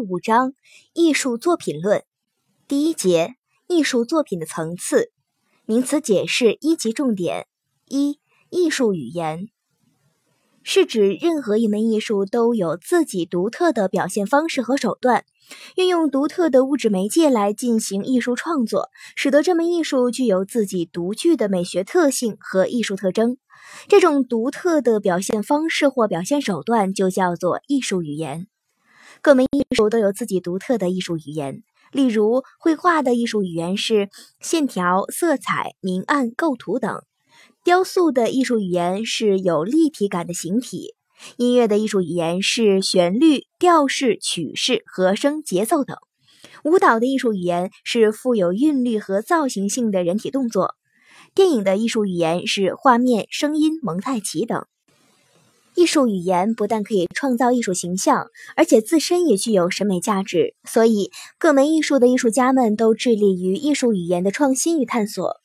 五章艺术作品论第一节艺术作品的层次名词解释一级重点一艺术语言是指任何一门艺术都有自己独特的表现方式和手段，运用独特的物质媒介来进行艺术创作，使得这门艺术具有自己独具的美学特性和艺术特征。这种独特的表现方式或表现手段就叫做艺术语言。各门艺术都有自己独特的艺术语言。例如，绘画的艺术语言是线条、色彩、明暗、构图等；雕塑的艺术语言是有立体感的形体；音乐的艺术语言是旋律、调式、曲式、和声、节奏等；舞蹈的艺术语言是富有韵律和造型性的人体动作。电影的艺术语言是画面、声音、蒙太奇等。艺术语言不但可以创造艺术形象，而且自身也具有审美价值。所以，各门艺术的艺术家们都致力于艺术语言的创新与探索。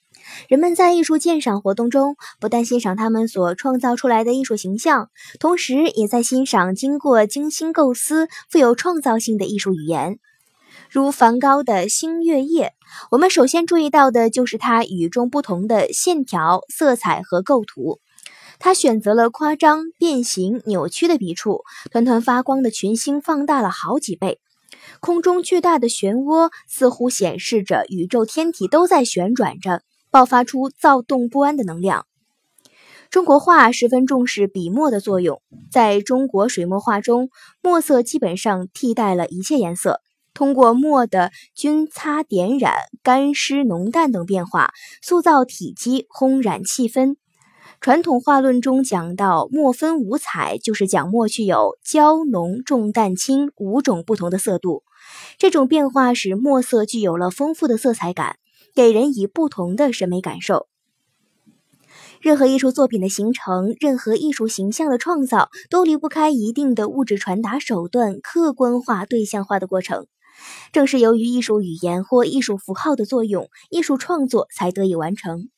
人们在艺术鉴赏活动中，不但欣赏他们所创造出来的艺术形象，同时也在欣赏经过精心构思、富有创造性的艺术语言。如梵高的《星月夜》，我们首先注意到的就是它与众不同的线条、色彩和构图。他选择了夸张、变形、扭曲的笔触，团团发光的群星放大了好几倍，空中巨大的漩涡似乎显示着宇宙天体都在旋转着，爆发出躁动不安的能量。中国画十分重视笔墨的作用，在中国水墨画中，墨色基本上替代了一切颜色。通过墨的均擦、点染、干湿、浓淡等变化，塑造体积，烘染气氛。传统画论中讲到墨分五彩，就是讲墨具有焦、浓、重、淡、轻五种不同的色度。这种变化使墨色具有了丰富的色彩感，给人以不同的审美感受。任何艺术作品的形成，任何艺术形象的创造，都离不开一定的物质传达手段客观化、对象化的过程。正是由于艺术语言或艺术符号的作用，艺术创作才得以完成。